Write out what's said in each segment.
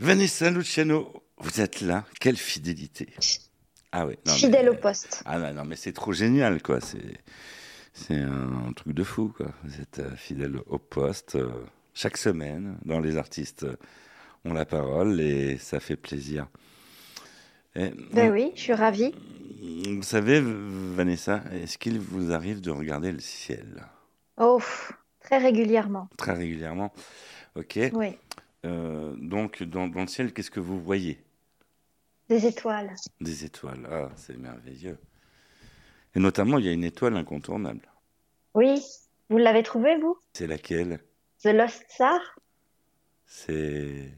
Vanessa Luciano, vous êtes là. Quelle fidélité. Ah oui. Fidèle au poste. Ah non, mais c'est trop génial, quoi. C'est, c'est un, truc de fou, quoi. Vous êtes euh, fidèle au poste euh, chaque semaine dans les artistes ont la parole et ça fait plaisir. ben oui, je suis ravie. Vous savez, Vanessa, est-ce qu'il vous arrive de regarder le ciel? Oh, très régulièrement. Très régulièrement. Ok. Oui. Euh, donc, dans, le ciel, qu'est-ce que vous voyez? Des étoiles. Des étoiles, ah, c'est merveilleux. Et notamment, il y a une étoile incontournable. Oui, vous l'avez trouvée, vous? C'est laquelle? The Lost Star C'est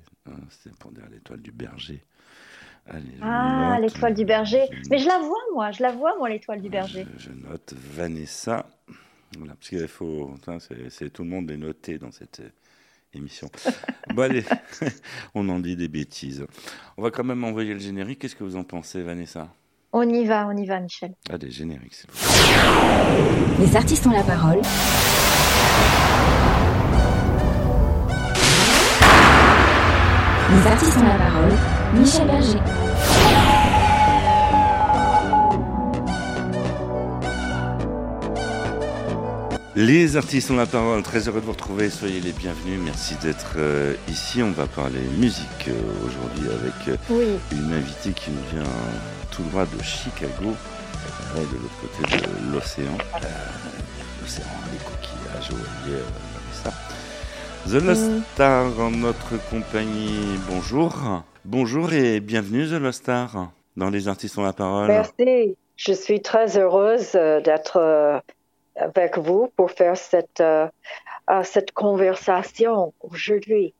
c'est pour dire l'étoile du berger. ah, l'étoile du berger. Mais je la vois, moi. Je la vois, moi, l'étoile du berger. Je, note Vanessa. Voilà, parce qu'il faut. C'est tout le monde est noté dans cette émission. bon, allez, on en dit des bêtises. On va quand même envoyer le générique. Qu'est-ce que vous en pensez, Vanessa? On y va, on y va, Michel. Allez, générique, c'est Les artistes ont la parole. Les artistes ont la parole. Michel Berger. Les artistes ont la parole, très heureux de vous retrouver, soyez les bienvenus, merci d'être euh, ici. On va parler musique euh, aujourd'hui avec euh, une invitée qui nous vient tout droit de Chicago, de l'autre côté de l'océan, l'océan, les coquillages, vous ça. The Lost mm. Star en notre compagnie, bonjour. Bonjour et bienvenue The Lost Star dans Les Artistes ont la parole. Merci, je suis très heureuse d'être euh, avec vous pour faire cette, euh, cette conversation aujourd'hui.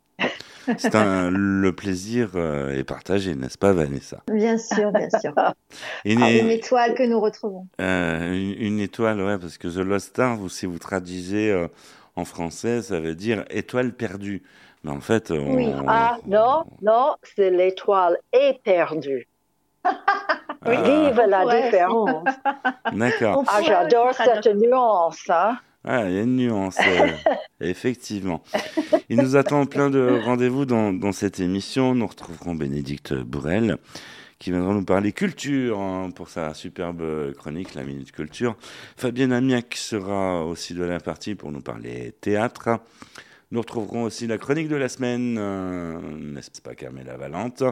C'est un, le plaisir est partagé, n'est-ce pas, Vanessa? Bien sûr, bien sûr. une, étoile que nous retrouvons. une, étoile, ouais, parce que The Lost Star, vous, si vous traduisez en français, ça veut dire étoile perdue. Mais en fait, on... Oui. Ah non, non, c'est l'étoile éperdue. oui, ah. vive la différence. D'accord. Ah, j'adore cette nuance. Hein? Ah, il y a une nuance, euh, effectivement. Il nous attend plein de rendez-vous dans, dans, cette émission. Nous retrouverons Bénédicte Bourrel, qui viendra nous parler culture hein, pour sa superbe chronique, la Minute Culture. Fabienne Amiac sera aussi de la partie pour nous parler théâtre. Nous retrouverons aussi la chronique de la semaine, euh, n'est-ce pas Carmela Valente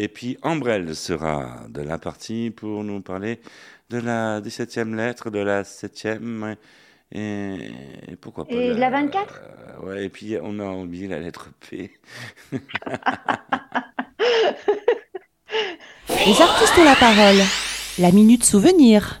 Et puis Ambrelle sera de la partie pour nous parler de la 17e lettre, de la 7e et, pourquoi pas. Et de la, 24 euh, Ouais, et puis on a oublié la lettre P. Les artistes ont la parole. La minute souvenir.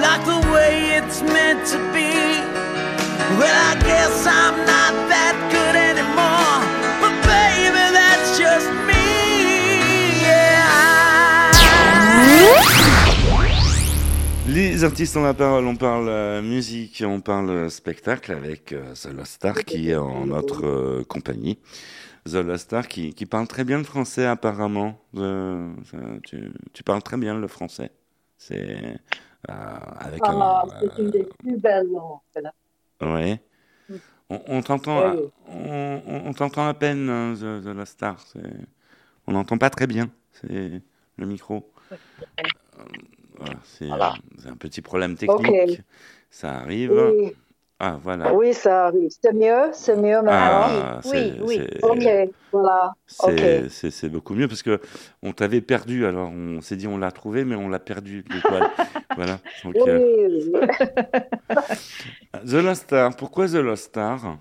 like the way it's meant to be. Well, I guess I'm not that good anymore, but baby, that's just me. Les artistes ont la parole, on parle euh, musique, on parle euh, spectacle avec euh, The Lost Star qui est en notre compagnie. The Lost Star qui, qui, parle très bien le français apparemment. tu, tu, parles très bien le français. C'est avec ah, c'est une des plus belles langues. Oui. Mm. On, on t'entend, on, on t'entend à peine hein, The, Star. On n'entend pas très bien. C'est le micro. C'est un petit problème technique. Ça arrive. Ah, voilà. Oui, ça arrive. C'est mieux, c'est mieux maintenant. Ah, oui, oui. Ok, voilà. C'est beaucoup mieux parce que on t'avait perdu. Alors on s'est dit on l'a trouvé, mais on l'a perdu l'étoile. voilà. Donc, oui, euh... The Lost Star. Pourquoi The Lost Star?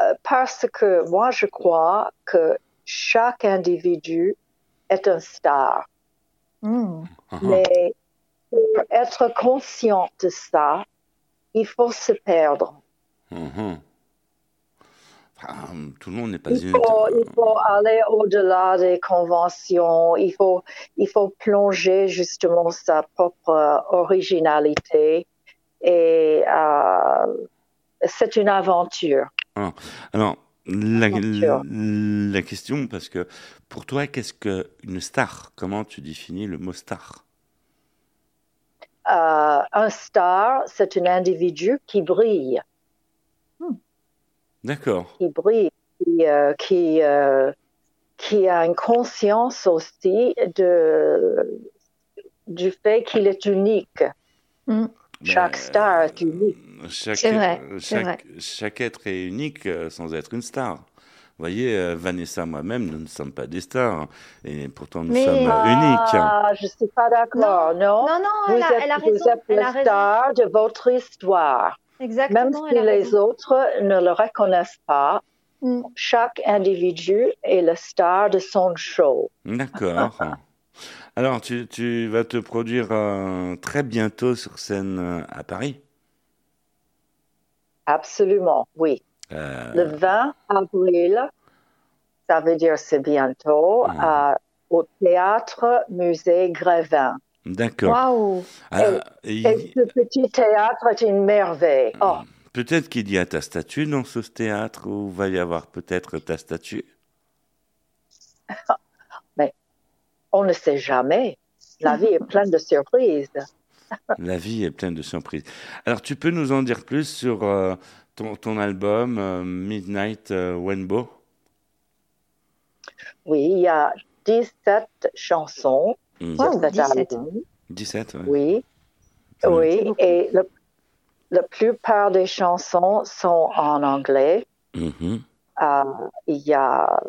Euh, parce que moi, je crois que chaque individu est un star. Hmm. Ah, Mais pour être conscient de ça, il faut se perdre. mhm. Enfin, tout le monde n'est pas Il une. faut, il faut aller au-delà des conventions. Il faut, il faut plonger justement sa propre euh, originalité. Et euh, c'est une aventure. Alors, la, Aventure. la question, parce que pour toi, qu'est-ce qu'une star? Comment tu définis le mot star? Euh, un star, c'est un individu qui brille, D'accord. qui brille, qui, euh, qui, euh, qui a une conscience aussi de, du fait qu'il est unique. Chaque Ben, star est unique. Chaque, C'est vrai, chaque, chaque être est unique sans être une star. Vous voyez, euh, Vanessa, moi-même, nous ne sommes pas des stars. Et pourtant, nous Mais- sommes euh, uniques. Ah, je suis pas d'accord, non? Non, non, Vous elle a, êtes, elle a vous raison. êtes Elle le a raison. star de votre histoire. Même Exactement, si elle a les raison. autres ne le reconnaissent pas, Mm. chaque individu est le star de son show. D'accord. Alors, tu, tu vas te produire euh, très bientôt sur scène euh, à Paris? Absolument, oui. Euh, Le 20 avril, ça veut dire c'est bientôt, au théâtre musée Grévin. D'accord. Waouh. Il- Et ce petit théâtre est une merveille. Mm. Oh, Peut-être qu'il y a ta statue dans ce théâtre, ou va y avoir peut-être ta statue? on ne sait jamais. La vie est pleine de surprises. La vie est pleine de surprises. Alors, tu peux nous en dire plus sur euh, ton, ton album euh, Midnight euh, Rainbow Oui, il y a 17 chansons Mm. Wow, cet 17. album. 17, ouais. Oui, oui. Et le- la plupart des chansons sont en anglais. Mhm. Euh, il y a,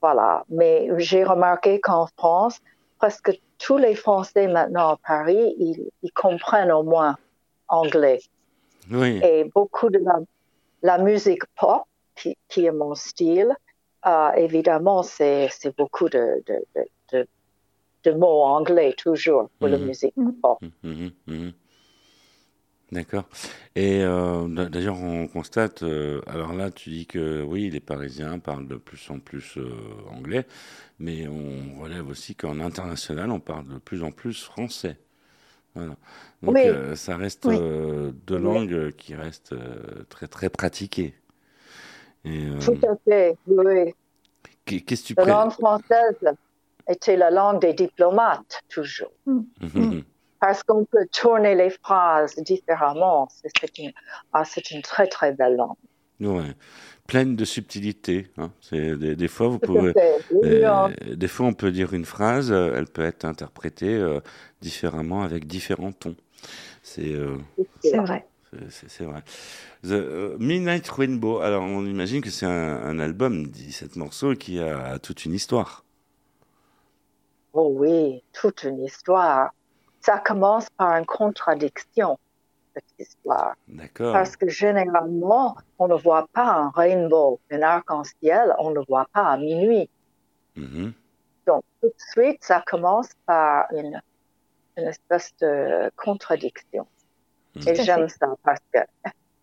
voilà. Mais j'ai remarqué qu'en France, presque tous les Français maintenant à Paris, ils, ils comprennent au moins anglais. Oui, Et beaucoup de la, la musique pop, qui, qui est mon style, euh, évidemment, c'est beaucoup de, de, de, de- de mots anglais toujours pour la Mhm. musique Mhm. pop. Mhm, mhm. D'accord. Et euh, d'a- d'ailleurs, on constate, euh, alors là, tu dis que oui, les Parisiens parlent de plus en plus euh, anglais, mais on relève aussi qu'en international, on parle de plus en plus français. Voilà. Donc, Oui. euh, ça reste Oui. euh, deux Oui. langues qui restent euh, très, très pratiquées. Et, euh, Tout à fait, oui. qu'est- qu'est-ce que tu La langue française était la langue des diplomates, toujours. Mhm. Parce qu'on peut tourner les phrases différemment. C'est une, ah, c'est une très, très belle langue. Ouais. Pleine de subtilité. hein. C'est des, des fois, vous pouvez, Euh, des fois, on peut dire une phrase, euh, elle peut être interprétée euh, différemment avec différents tons. C'est euh, C'est vrai. c'est- vrai. The, Midnight Rainbow, alors on imagine que c'est un, un album, 17 morceaux, qui a toute une histoire. Oh oui, toute une histoire. Ça commence par une contradiction, cette histoire. D'accord. Parce que généralement, on ne voit pas un rainbow, un arc-en-ciel, on ne le voit pas à minuit. Mhm. Donc, tout de suite, ça commence par une, une espèce de contradiction. Mhm. Et à j'aime ça parce que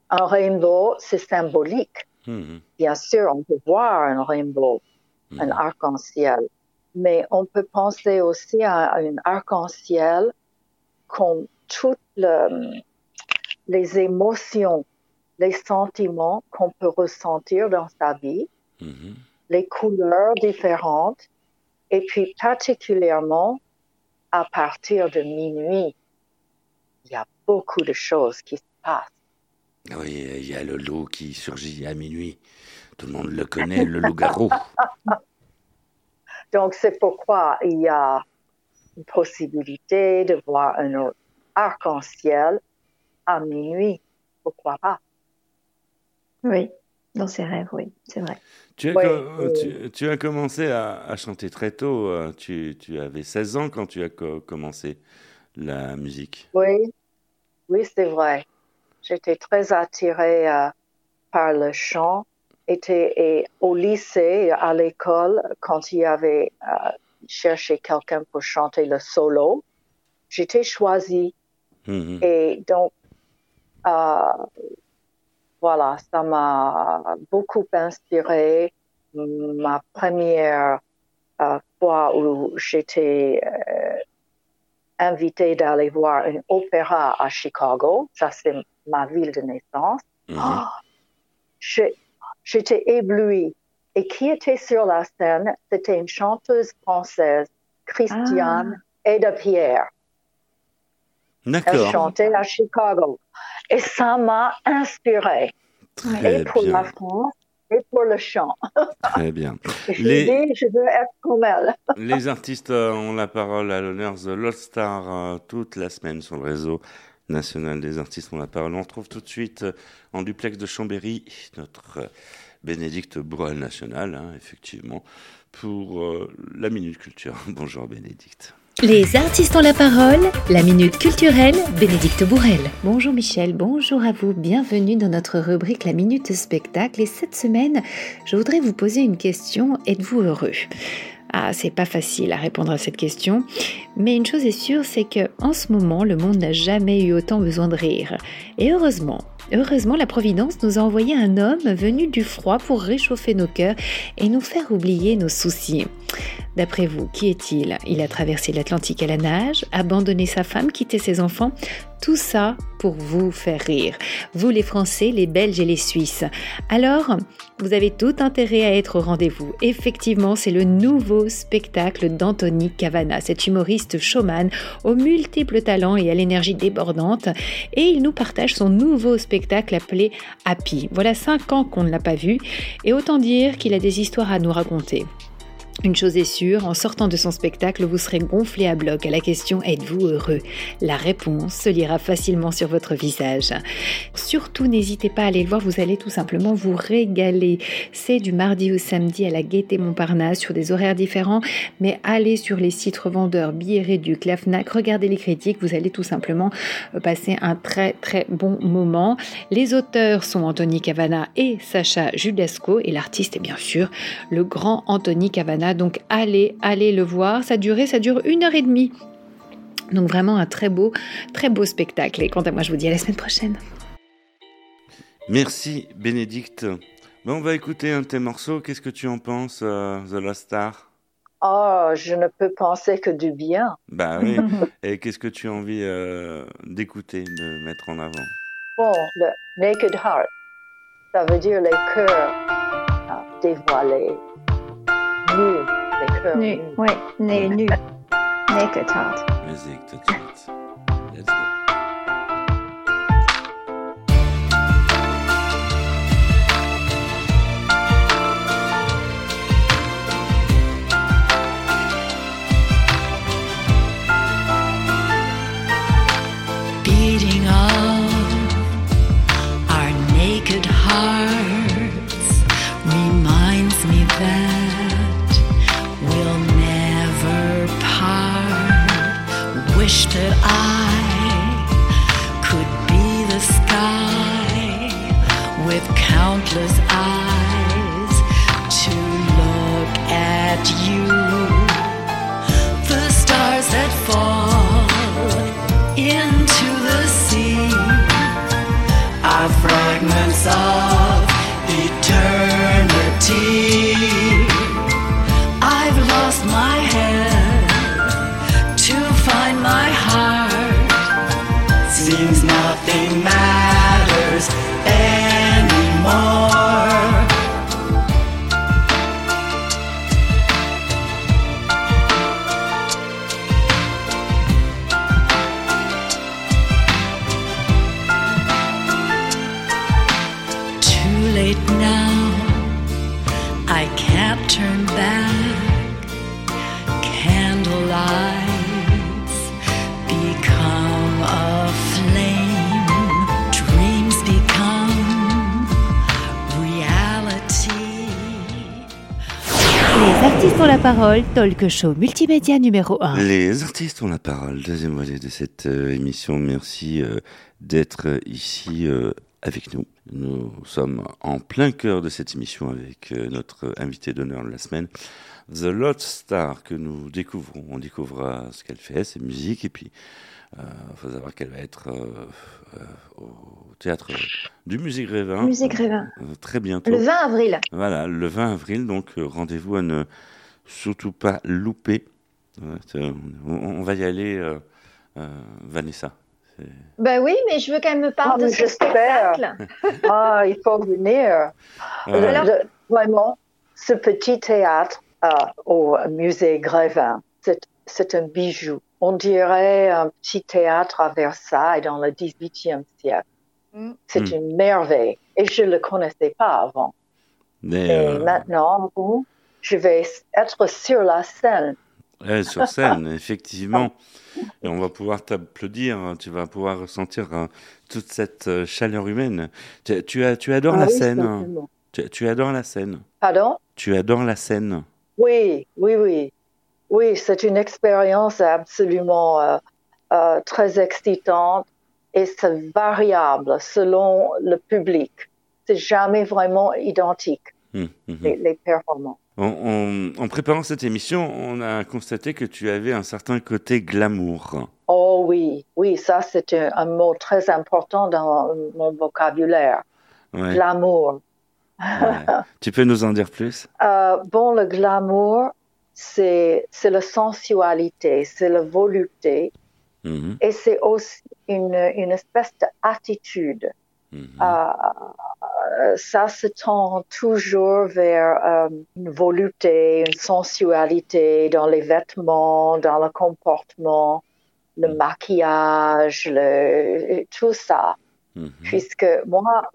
un rainbow, c'est symbolique. Mhm. Bien sûr, on peut voir un rainbow, un arc-en-ciel, mais on peut penser aussi à un arc-en-ciel comme toutes le- les émotions, les sentiments qu'on peut ressentir dans sa vie, Mhm. les couleurs différentes, et puis particulièrement à partir de minuit, il y a beaucoup de choses qui se passent. Oui, il y a le loup qui surgit à minuit. Tout le monde le connaît, le loup-garou. Donc, c'est pourquoi il y a une possibilité de voir un arc-en-ciel à minuit. Pourquoi pas? Oui. Dans ses rêves, oui. C'est vrai. Tu as, Ouais, euh, tu, tu as commencé à, à chanter très tôt. euh, Tu, tu avais 16 ans quand tu as co- commencé la musique. Oui, oui, c'est vrai. J'étais très attirée euh, par le chant était au lycée, à l'école, quand il y avait euh, cherché quelqu'un pour chanter le solo, j'étais choisie. Mhm. Et donc, euh, voilà, ça m'a beaucoup inspiré. Ma première euh, fois où j'étais euh, invitée d'aller voir un opéra à Chicago, ça c'est ma ville de naissance. Mhm. Oh, j'ai- J'étais éblouie. Et qui était sur la scène? C'était une chanteuse française, Christiane Eda Pierre. Elle chantait à Chicago. Et ça m'a inspirée. très et pour la France, et pour le chant. très bien. Les- dis, je veux être comme elle. Les artistes euh, ont la parole à l'honneur The Lost Star euh, toute la semaine sur le réseau national des artistes ont la parole. On retrouve tout de suite euh, en duplex de Chambéry notre Bénédicte Bourrel national, hein, effectivement, pour euh, la Minute Culture. Bonjour Bénédicte. Les artistes ont la parole, la minute culturelle, Bénédicte Bourrel. Bonjour Michel, bonjour à vous, bienvenue dans notre rubrique La Minute Spectacle. Et cette semaine, je voudrais vous poser une question, êtes-vous heureux? Ah, c'est pas facile à répondre à cette question, mais une chose est sûre, c'est que en ce moment, le monde n'a jamais eu autant besoin de rire. Et heureusement, heureusement, la Providence nous a envoyé un homme venu du froid pour réchauffer nos cœurs et nous faire oublier nos soucis. D'après vous, qui est-il? Il a traversé l'Atlantique à la nage, abandonné sa femme, quitté ses enfants, tout ça pour vous faire rire. Vous les Français, les Belges et les Suisses. Alors, vous avez tout intérêt à être au rendez-vous. Effectivement, c'est le nouveau spectacle d'Anthony Cavana, cet humoriste showman aux multiples talents et à l'énergie débordante. Et il nous partage son nouveau spectacle appelé Happy. Voilà cinq ans qu'on ne l'a pas vu et autant dire qu'il a des histoires à nous raconter. Une chose est sûre, en sortant de son spectacle, vous serez gonflé à bloc à la question Êtes-vous heureux? La réponse se lira facilement sur votre visage. Surtout, n'hésitez pas à aller le voir, vous allez tout simplement vous régaler. C'est du mardi au samedi à la Gaîté Montparnasse sur des horaires différents, mais allez sur les sites revendeurs billets réduits, la FNAC, regardez les critiques, vous allez tout simplement euh, passer un très très bon moment. Les auteurs sont Anthony Cavana et Sacha Judasco et l'artiste est bien sûr le grand Anthony Cavana. Donc allez, allez le voir. Ça durait, ça dure une heure et demie. Donc vraiment un très beau, très beau spectacle. Et quant à moi, je vous dis à la semaine prochaine. Merci Bénédicte. Ben, on va écouter un de tes morceaux. Qu'est-ce que tu en penses, euh, The Lost Star? Oh, je ne peux penser que du bien. Bah oui. Et qu'est-ce que tu as envie euh, d'écouter, de mettre en avant? Bon, le Naked Heart, ça veut dire les cœurs ah, dévoilés, Nu, nus. oui, né, nu. Naked Heart. Musique tout de I parole, talk show multimédia numéro 1. Les artistes ont la parole. Deuxième volet de cette euh, émission. Merci euh, d'être ici euh, avec nous. Nous sommes en plein cœur de cette émission avec euh, notre invité d'honneur de la semaine, The Lot Star, que nous découvrons. On découvrira ce qu'elle fait, ses musiques, et puis il faut savoir qu'elle va être au théâtre du Musique Grévin. Musique Grévin. très bientôt. Le 20 avril. Voilà, le 20 avril, donc rendez-vous à ne surtout pas louper. on, va y aller, Vanessa. Ben oui, mais je veux quand même me parler ah, de ce spectacle. ah, il faut venir. vraiment, ce petit théâtre euh, au musée Grévin, c'est un bijou. On dirait un petit théâtre à Versailles dans le XVIIIe siècle. Mm. C'est mm. une merveille. Et je ne le connaissais pas avant. Mais, Et euh, maintenant, je vais être sur la scène. sur scène, effectivement. Et on va pouvoir t'applaudir, hein. tu vas pouvoir ressentir hein, toute cette euh, chaleur humaine. Tu, tu, tu adores ah la scène. Tu, tu, adores la scène. Pardon? Tu adores la scène. Oui, oui, oui. Oui, c'est une expérience absolument euh, euh, très excitante et c'est variable selon le public. C'est jamais vraiment identique, hum, hum, hum. les performances. En, préparant cette émission, on a constaté que tu avais un certain côté glamour. Oh oui, oui, ça c'est un, mot très important dans mon vocabulaire. Glamour. tu peux nous en dire plus? Euh, Bon, le glamour, c'est la sensualité, c'est la volupté, mm-hmm. et c'est aussi une, une espèce d'attitude. Euh, euh, ça se tend toujours vers euh, une volupté, une sensualité dans les vêtements, dans le comportement, le mm. maquillage, le, tout ça. Mm-hmm. Puisque moi,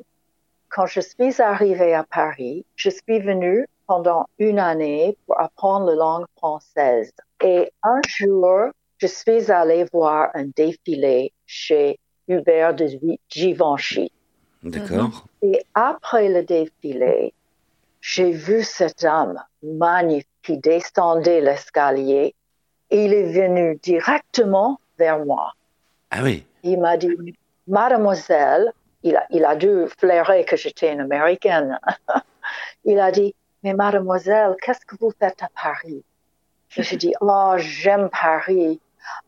quand je suis arrivée à Paris, je suis venue pendant une année pour apprendre la langue française. Et un jour, je suis allée voir un défilé chez Hubert de Givenchy. D'accord. Et après le défilé, j'ai vu cet homme magnifique qui descendait l'escalier et il est venu directement vers moi. Ah oui. Il m'a dit, Mademoiselle, il a, il a dû flairer que j'étais une Américaine. il a dit, mais mademoiselle, qu'est-ce que vous faites à Paris? Je dit, oh, j'aime Paris.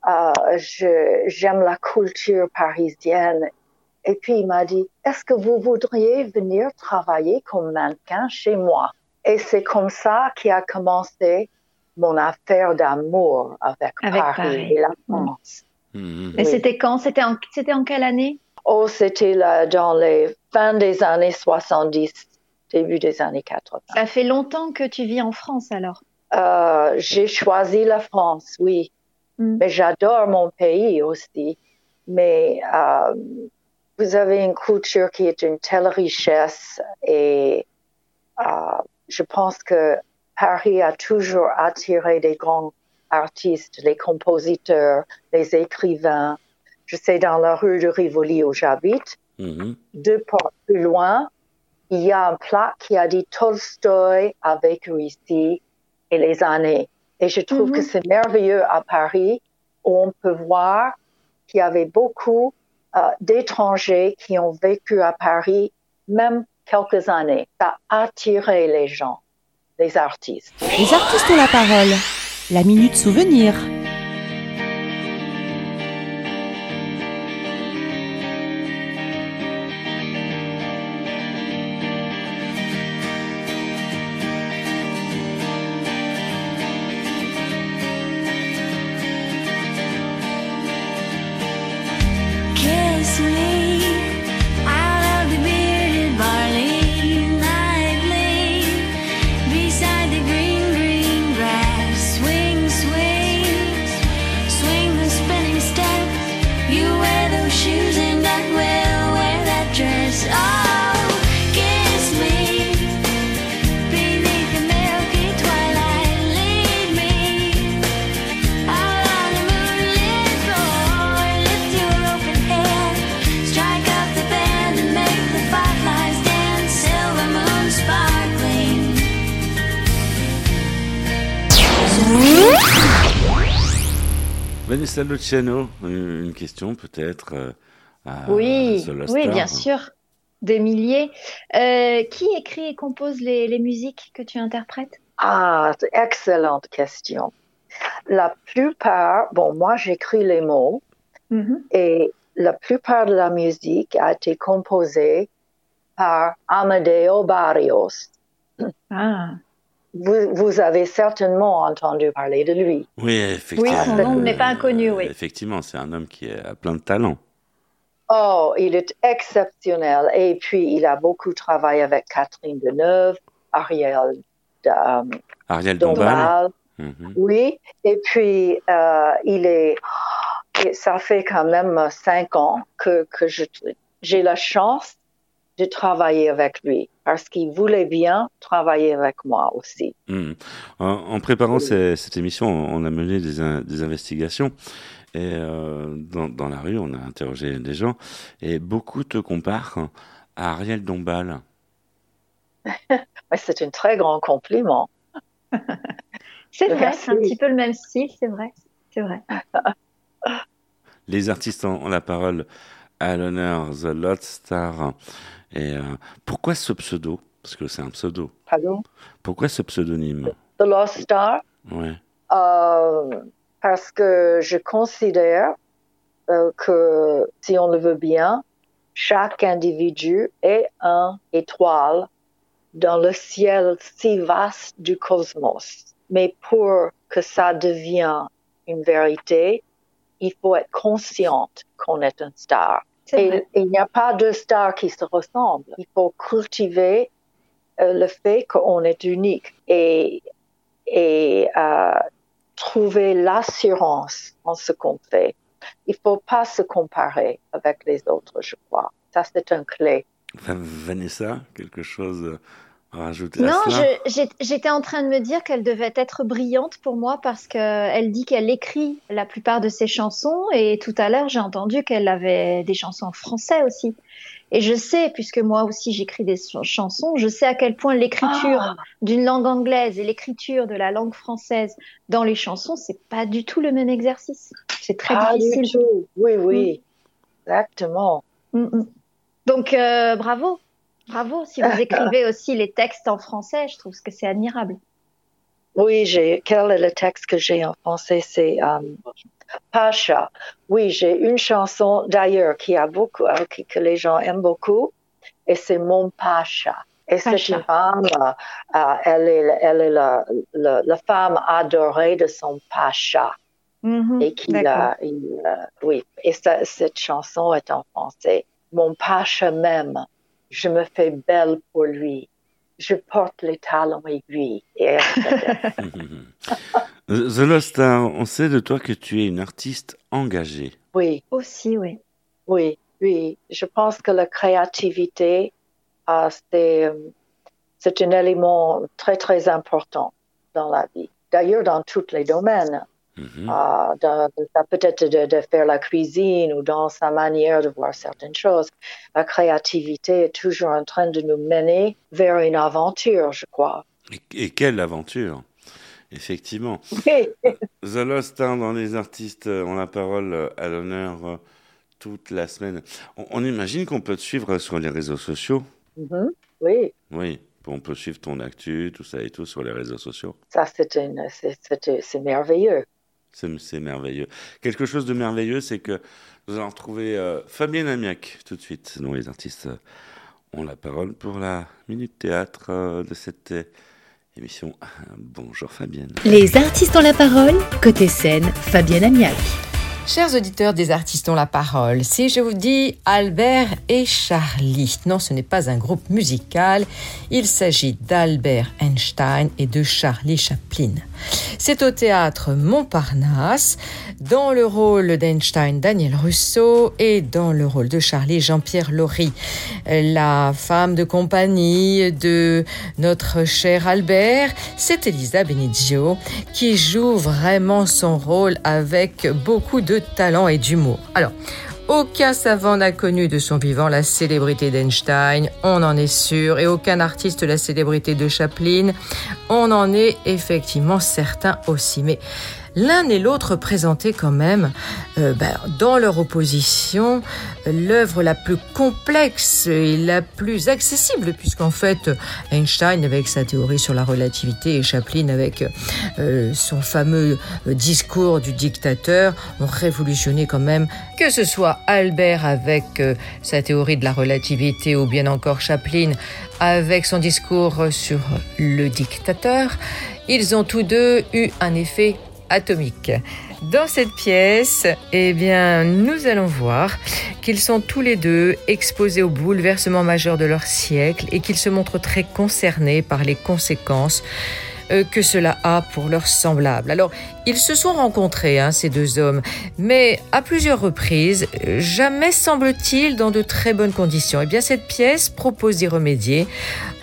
Euh, j'aime la culture parisienne et puis il m'a dit, est-ce que vous voudriez venir travailler comme mannequin chez moi? Et c'est comme ça qu'a commencé mon affaire d'amour avec, Paris, et la France. Mm-hmm. Et c'était quand? C'était en, c'était en quelle année? Oh, c'était dans les fins des années 70, début des années 80. Ça fait longtemps que tu vis en France alors? Euh, j'ai choisi la France, oui. Mm. Mais j'adore mon pays aussi. Mais euh, vous avez une culture qui est une telle richesse et euh, je pense que Paris a toujours attiré des grands artistes, les compositeurs, les écrivains. Je sais dans la rue de Rivoli où j'habite, mm-hmm. deux portes plus loin, il y a un plat qui a dit Tolstoy a vécu ici et les années. Et je trouve que mm-hmm. c'est merveilleux à Paris où on peut voir qu'il y avait beaucoup d'étrangers qui ont vécu à Paris, même quelques années. Ça a attiré les gens, les artistes. Les artistes ont la parole. La minute souvenir. Vanessa Luciano, une question peut-être euh, Oui, oui, bien sûr. des milliers. Euh, qui écrit et compose les, musiques que tu interprètes? Ah, excellente question. La plupart, bon, moi j'écris les mots mm-hmm. et la plupart de la musique a été composée par Amadeo Barrios. Ah. Vous, avez certainement entendu parler de lui. Oui, effectivement. Oui, son nom n'est pas inconnu, oui. Effectivement, c'est un homme qui a plein de talent. Oh, il est exceptionnel. Et puis, il a beaucoup travaillé avec Catherine Deneuve, Ariel, euh, Ariel Dombal. Mhm. Oui, et puis, euh, il est. Ça fait quand même cinq ans que, que j'ai la chance de travailler avec lui parce qu'il voulait bien travailler avec moi aussi. Hmm. En, préparant cette émission, on a mené des, des investigations et euh, dans, dans, la rue, on a interrogé des gens et beaucoup te comparent à Ariel Dombal. c'est un très grand compliment. c'est vrai, c'est un petit peu le même style, c'est vrai. C'est vrai. Les artistes ont, la parole à l'honneur, The Lot Star. Et euh, pourquoi ce pseudo? Parce que c'est un pseudo. Pardon? Pourquoi ce pseudonyme? The Lost Star? Oui. Euh, parce que je considère euh, que, si on le veut bien, chaque individu est un étoile dans le ciel si vaste du cosmos. Mais pour que ça devienne une vérité, il faut être consciente qu'on est un star. Et il n'y a pas de stars qui se ressemblent. Il faut cultiver euh, le fait qu'on est unique et, et euh, trouver l'assurance en ce qu'on fait. Il ne faut pas se comparer avec les autres, je crois. Ça, c'est un clé. Vanessa, quelque chose non, j'étais en train de me dire qu'elle devait être brillante pour moi parce qu'elle dit qu'elle écrit la plupart de ses chansons et tout à l'heure j'ai entendu qu'elle avait des chansons en français aussi. Et je sais, puisque moi aussi j'écris des chansons, je sais à quel point l'écriture ah. d'une langue anglaise et l'écriture de la langue française dans les chansons, c'est pas du tout le même exercice. C'est très ah, difficile. Oui, oui, mm. exactement. Mm, mm. Donc euh, bravo, Bravo, si vous écrivez aussi les textes en français, je trouve que c'est admirable. Oui, j'ai. Quel est le texte que j'ai en français? C'est euh, Pacha. Oui, j'ai une chanson d'ailleurs qui a beaucoup, euh, que les gens aiment beaucoup, et c'est Mon Pacha. Et cette femme, euh, elle est, elle est la, la, femme adorée de son Pacha. Mm-hmm. et qui oui, et cette chanson est en français. Mon Pacha même je me fais belle pour lui. Je porte les talons aiguilles. The Lost on sait de toi que tu es une artiste engagée. Oui. Aussi, oui. Oui, oui. Je pense que la créativité, euh, c'est, c'est un élément très, très important dans la vie. D'ailleurs, dans tous les domaines. Mm-hmm. Euh, peut-être de, faire la cuisine ou dans sa manière de voir certaines choses. La créativité est toujours en train de nous mener vers une aventure, je crois. Et, quelle aventure? Effectivement. The Lost dans les artistes ont la parole à l'honneur euh, toute la semaine. On, imagine qu'on peut te suivre sur les réseaux sociaux. Mm-hmm. Oui. Oui. On peut suivre ton actu, tout ça et tout sur les réseaux sociaux. Ça, c'est merveilleux. C'est merveilleux. Quelque chose de merveilleux, c'est que nous allons retrouver euh, Fabienne Amiac tout de suite, dont les artistes euh, ont la parole pour la Minute Théâtre euh, de cette émission. Bonjour Fabienne. Les artistes ont la parole, côté scène, Fabienne Amiac. Chers auditeurs des artistes ont la parole, si je vous dis Albert et Charlie, non ce n'est pas un groupe musical, il s'agit d'Albert Einstein et de Charlie Chaplin. C'est au théâtre Montparnasse, dans le rôle d'Einstein Daniel Russo et dans le rôle de Charlie Jean-Pierre Laurie, la femme de compagnie de notre cher Albert, c'est Elisa Benizio qui joue vraiment son rôle avec beaucoup de talent et d'humour. Alors, aucun savant n'a connu de son vivant la célébrité d'Einstein, on en est sûr, et aucun artiste la célébrité de Chaplin, on en est effectivement certain aussi. Mais l'un et l'autre présentaient quand même, euh, ben, dans leur opposition, l'œuvre la plus complexe et la plus accessible, puisqu'en fait, Einstein avec sa théorie sur la relativité et Chaplin avec euh, son fameux discours du dictateur ont révolutionné quand même, que ce soit Albert avec euh, sa théorie de la relativité ou bien encore Chaplin avec son discours sur le dictateur, ils ont tous deux eu un effet Dans cette pièce, eh bien, nous allons voir qu'ils sont tous les deux exposés au bouleversement majeur de leur siècle et qu'ils se montrent très concernés par les conséquences que cela a pour leurs semblables. Alors, ils se sont rencontrés, hein, ces deux hommes, mais à plusieurs reprises, jamais semble-t-il dans de très bonnes conditions. Eh bien, cette pièce propose d'y remédier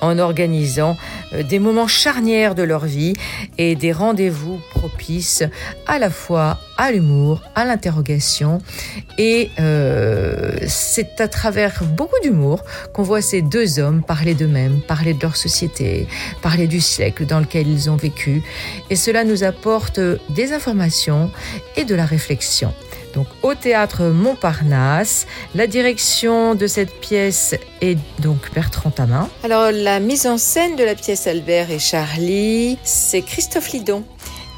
en organisant euh, des moments charnières de leur vie et des rendez-vous propices à la fois à l'humour, à l'interrogation. Et euh, c'est à travers beaucoup d'humour qu'on voit ces deux hommes parler d'eux-mêmes, parler de leur société, parler du siècle dans lequel ils ont vécu. Et cela nous apporte des informations et de la réflexion. Donc au théâtre Montparnasse, la direction de cette pièce est donc Bertrand Tamin. Alors la mise en scène de la pièce Albert et Charlie, c'est Christophe Lidon.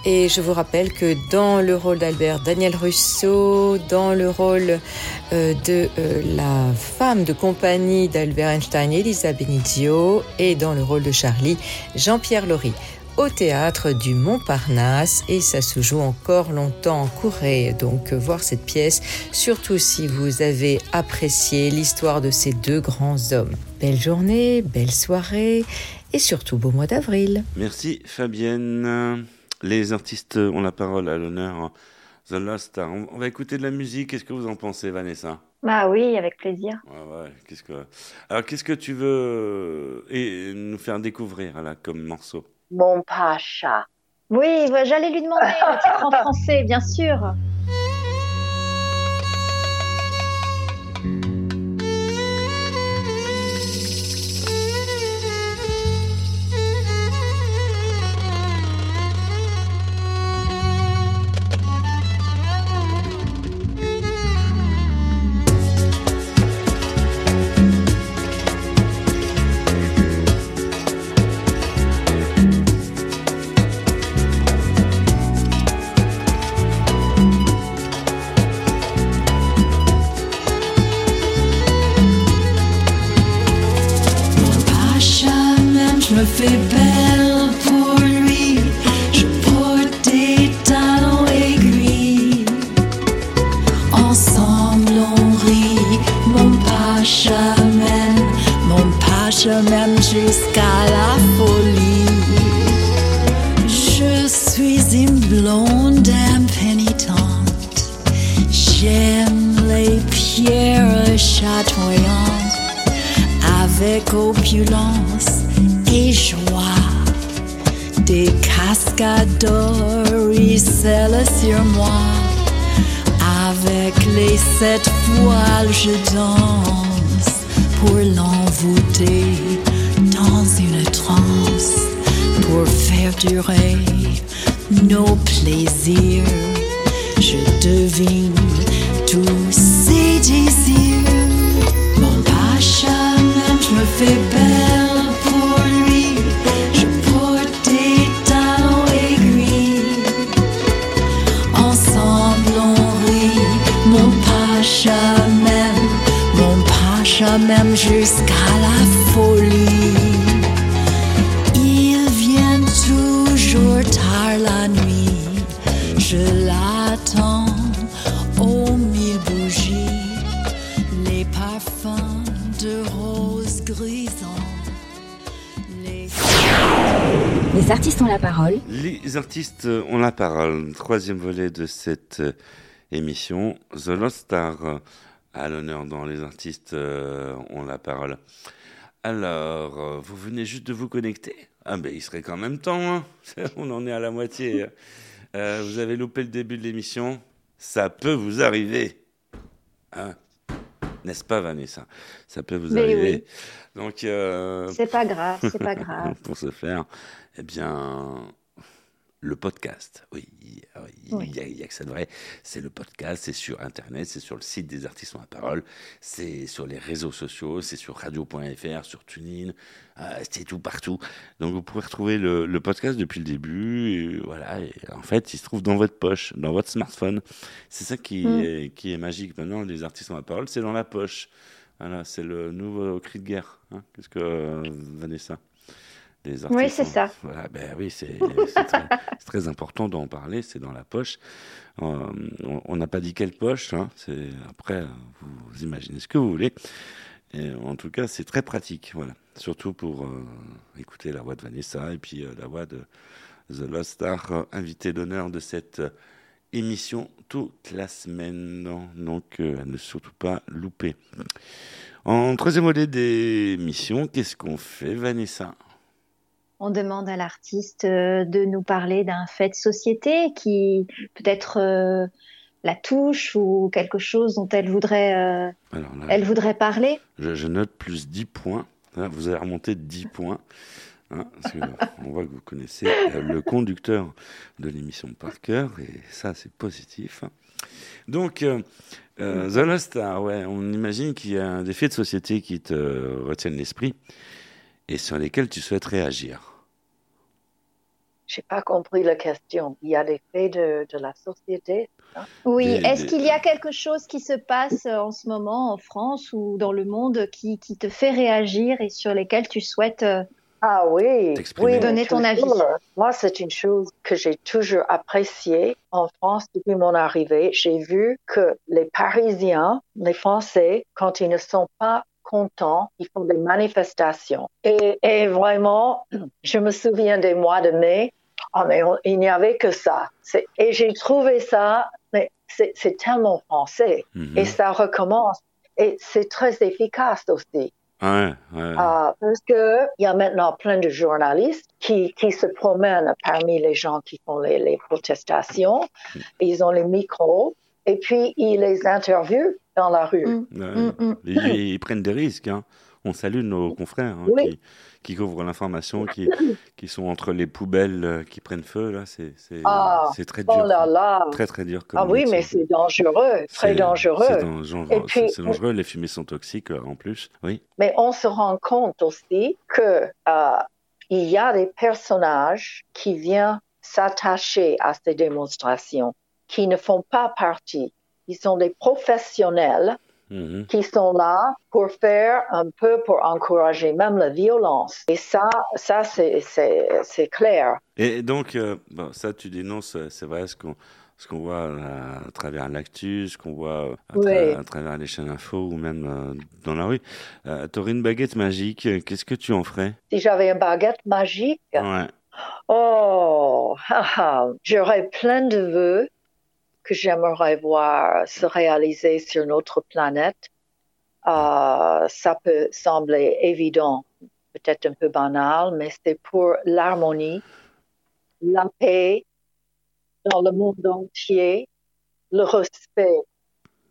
Et je vous rappelle que dans le rôle d'Albert, Daniel Russo, dans le rôle euh, de euh, la femme de compagnie d'Albert Einstein, Elisa Benizio, et dans le rôle de Charlie, Jean-Pierre Laurie au théâtre du Montparnasse et ça se joue encore longtemps. Courez donc voir cette pièce, surtout si vous avez apprécié l'histoire de ces deux grands hommes. Belle journée, belle soirée et surtout beau mois d'avril. Merci Fabienne. Les artistes ont la parole à l'honneur. The Lost Star. On va écouter de la musique. Qu'est-ce que vous en pensez, Vanessa? Bah oui, avec plaisir. Ouais, ouais. Qu'est-ce que... Alors, qu'est-ce que tu veux et nous faire découvrir là comme morceau? Mon pacha. Oui, j'allais lui demander le titre en français, bien sûr. Jusqu'à la folie. Il vient toujours tard la nuit. Je l'attends aux mille bougies, les parfums de rose grisant. Les... Les artistes ont la parole. Les artistes ont la parole. Troisième volet de cette euh, émission. The Lost Star à l'honneur dans Les artistes euh, ont la parole. Alors, euh, vous venez juste de vous connecter? Ah ben, il serait quand même temps. hein. On en est à la moitié. Euh, vous avez loupé le début de l'émission. Ça peut vous arriver. Hein N'est-ce pas, Vanessa? Ça peut vous Mais arriver. Donc, euh, C'est pas grave, c'est pas grave. pour ce faire, eh bien, le podcast. Oui, il n'y a, que ça de vrai. C'est le podcast, c'est sur Internet, c'est sur le site des artistes en parole, c'est sur les réseaux sociaux, c'est sur radio.fr, sur TuneIn, euh, c'est tout partout. Donc vous pouvez retrouver le, podcast depuis le début. Et voilà, en fait, il se trouve dans votre poche, dans votre smartphone. C'est ça qui, mm. est, qui est magique maintenant, les artistes en parole, c'est dans la poche. Voilà, c'est le nouveau cri de guerre. Hein. Qu'est-ce que euh, Vanessa? Oui, c'est ça. Voilà, ben oui, c'est très, important d'en parler, c'est dans la poche. Euh, on n'a pas dit quelle poche, hein, après, vous imaginez ce que vous voulez. Et en tout cas, c'est très pratique, voilà. Surtout pour euh, écouter la voix de Vanessa et puis euh, la voix de The Lost Star, invité d'honneur de cette émission toute la semaine. Donc, ne surtout pas louper. En troisième volet d'émission, qu'est-ce qu'on fait, Vanessa? On demande à l'artiste euh, de nous parler d'un fait de société qui peut-être euh, la touche ou quelque chose dont elle voudrait, euh, elle voudrait parler. Je, note plus 10 points. Vous avez remonté 10 points. Hein, on voit que vous connaissez le conducteur de l'émission par cœur, et ça, c'est positif. Donc, The Lost Star, ouais, on imagine qu'il y a des faits de société qui te retiennent l'esprit et sur lesquels tu souhaites réagir. Je n'ai pas compris la question. Il y a des faits de, la société Oui. Est-ce qu'il y a quelque chose qui se passe en ce moment en France ou dans le monde qui, te fait réagir et sur lesquels tu souhaites euh, ah oui, oui donner ton avis Moi, c'est une chose que j'ai toujours appréciée en France depuis mon arrivée. J'ai vu que les Parisiens, les Français, quand ils ne sont pas contents, ils font des manifestations. Et, et, vraiment, je me souviens des mois de mai ah, mais il n'y avait que ça. Et j'ai trouvé ça, mais c'est tellement français. Mhm. Et ça recommence. Et c'est très efficace aussi. Ouais, ouais. Ah, parce qu'il y a maintenant plein de journalistes qui, qui se promènent parmi les gens qui font les, les protestations. Mhm. Ils ont les micros et puis ils les interviewent dans la rue. Mm. Mm, ils, prennent des risques. Hein. On salue nos confrères hein, qui, qui couvrent l'information, qui, qui sont entre les poubelles euh, qui prennent feu. Là, c'est ah, très dur. Oh là là. Très très dur. ah oui, mais c'est dangereux, très dangereux. C'est dangereux. Les fumées sont toxiques euh, en plus. Oui. Mais on se rend compte aussi que euh, il y a des personnages qui viennent s'attacher à ces démonstrations, qui ne font pas partie. Ils sont des professionnels Mm-hmm. qui sont là pour faire un peu pour encourager même la violence. Et ça, ça c'est clair. Et donc, euh, bon, ça, tu dénonces, euh, c'est vrai, ce qu'on ce qu'on voit à, travers l'actus, ce qu'on voit à, travers les chaînes info ou même euh, dans la rue. tu aurais une baguette magique, qu'est-ce que tu en ferais? Si j'avais une baguette magique? Ouais. Oh, j'aurais plein de vœux que j'aimerais voir se réaliser sur notre planète. Euh, ça peut sembler évident, peut-être un peu banal, mais c'est pour l'harmonie, la paix dans le monde entier, le respect,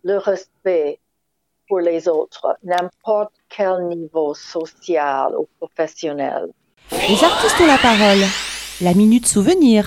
le respect pour les autres, n'importe quel niveau social ou professionnel. Les artistes ont la parole. La minute souvenir.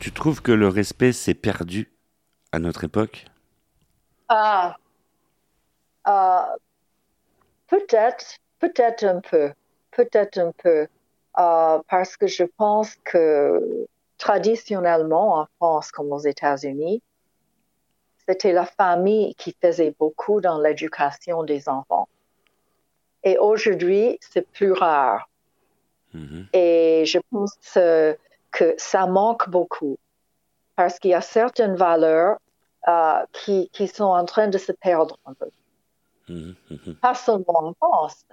Tu trouves que le respect s'est perdu à notre époque? Ah, euh, peut-être, peut-être un peu peut-être un peu, euh, parce que je pense que traditionnellement en France comme aux États-Unis, c'était la famille qui faisait beaucoup dans l'éducation des enfants. Et aujourd'hui, c'est plus rare. Mhm. Et je pense euh, que ça manque beaucoup parce qu'il y a certaines valeurs euh, qui, qui sont en train de se perdre un peu. Mhm, mhm. Pas seulement en France,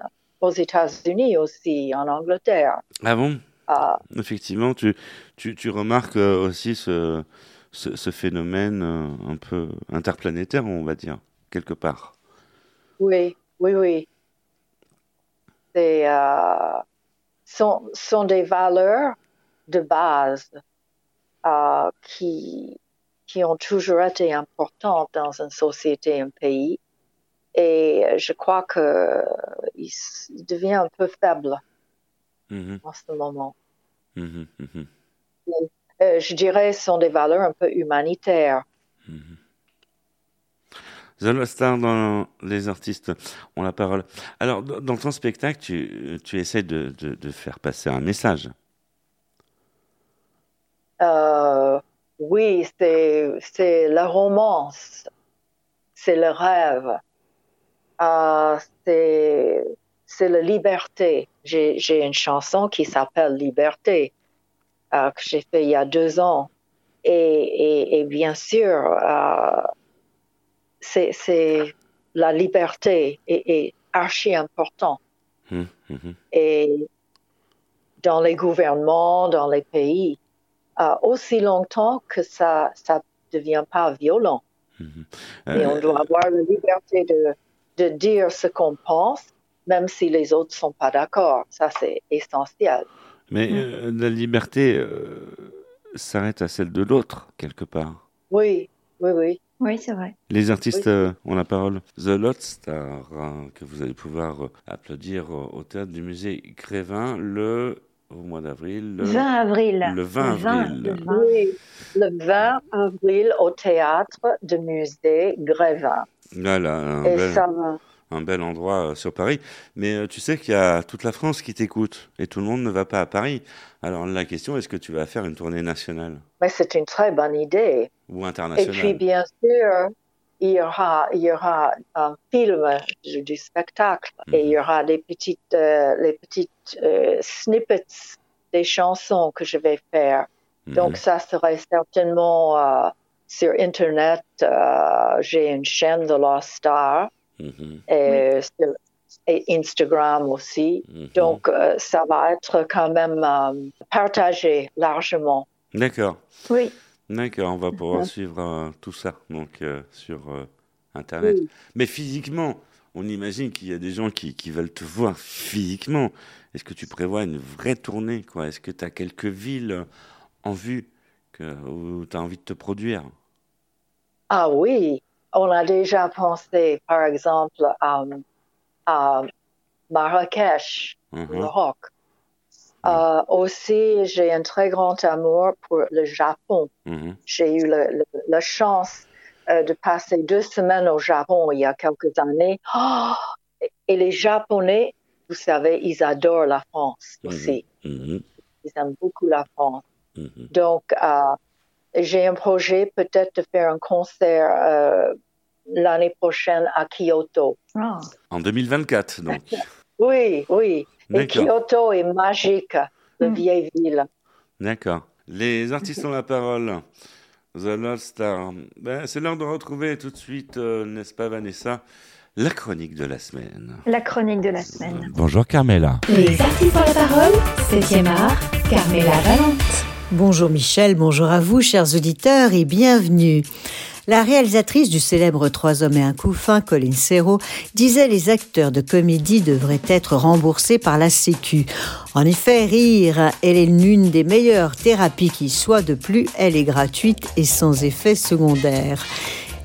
aux États-Unis aussi, en Angleterre. Ah bon? Euh, Effectivement, tu, tu, tu remarques euh, aussi ce, ce, ce phénomène euh, un peu interplanétaire, on va dire, quelque part. oui, oui, oui. C'est euh, sont, sont des valeurs de base euh, qui, qui ont toujours été importantes dans une société, un pays. Et je crois que il, s- il devient un peu faible Mhm, en ce moment. mhm, mhm, Euh, je dirais ce sont des valeurs un peu humanitaires. mhm. The Lost Star dans les artistes ont la parole. Alors, dans ton spectacle, tu, tu essaies de, de, de faire passer un message. Euh, oui, c'est, c'est la romance, c'est le rêve, Euh, c'est, c'est la liberté. J'ai, j'ai une chanson qui s'appelle Liberté, euh, que j'ai fait il y a deux ans. Et, et, et bien sûr, euh, c'est, c'est la liberté est, est archi important. Mhm, mhm. Et dans les gouvernements, dans les pays, euh, aussi longtemps que ça ça devient pas violent. Mhm. Et on doit avoir la liberté de, de dire ce qu'on pense, même si les autres sont pas d'accord. Ça, c'est essentiel. mais euh, la liberté euh, s'arrête à celle de l'autre, quelque part. Oui, oui, oui. Oui, c'est vrai. Les artistes Oui. euh, ont la parole. The Lot Star, hein, que vous allez pouvoir applaudir au théâtre du musée Grévin le au mois d'avril. Le, 20 avril. le 20 avril. le 20. Oui, le 20 avril au théâtre de musée Grévin. Voilà, un Et bel, ça va. un bel endroit euh, sur Paris. Mais euh, tu sais qu'il y a toute la France qui t'écoute et tout le monde ne va pas à Paris. Alors la question, est-ce que tu vas faire une tournée nationale? Mais c'est une très bonne idée. ou Et internationale? puis, bien sûr, il y aura, il y aura un film du, spectacle et il y aura des petites, euh, les petites euh, snippets des chansons que je vais faire. Mhm. Donc, ça serait certainement euh, sur Internet. euh, J'ai une chaîne de Lost Star Mhm, et, sur- et Instagram aussi. mhm. Donc, euh, ça va être quand même euh, partagé largement. D'accord. Oui. D'accord, on va pouvoir Mhm. suivre euh, tout ça donc euh, sur euh, Internet. Oui. Mais physiquement, on imagine qu'il y a des gens qui, qui veulent te voir physiquement. Est-ce que tu prévois une vraie tournée quoi? Est-ce que tu as quelques villes euh, en vue? Que, où tu as envie de te produire Ah oui, on a déjà pensé, par exemple, à, à Marrakech, Mhm. Maroc. Euh, aussi, j'ai un très grand amour pour le Japon. Mhm. J'ai eu le- le- la chance euh, de passer deux semaines au Japon il y a quelques années. Oh! et les Japonais, vous savez, ils adorent la France Mhm. aussi. Ils aiment beaucoup la France. Mhm. Donc, euh, j'ai un projet peut-être de faire un concert euh, l'année prochaine à Kyoto. Ah. En 2024, donc. Oui, oui. Et. Kyoto est magique, la Mm. vieille ville. D'accord. Les artistes ont la parole. The Lost Star. Ben, c'est l'heure de retrouver tout de suite, euh, n'est-ce pas Vanessa, la chronique de la semaine. La chronique de la semaine. Bonjour Carmela. Les artistes ont la parole, 7e art, Carmela Valente. Bonjour Michel, bonjour à vous chers auditeurs et bienvenue. La réalisatrice du célèbre Trois hommes et un couffin, Colin Serrault, disait les acteurs de comédie devraient être remboursés par la Sécu. En effet, rire, elle est l'une des meilleures thérapies qui soit. De plus, elle est gratuite et sans effet secondaire.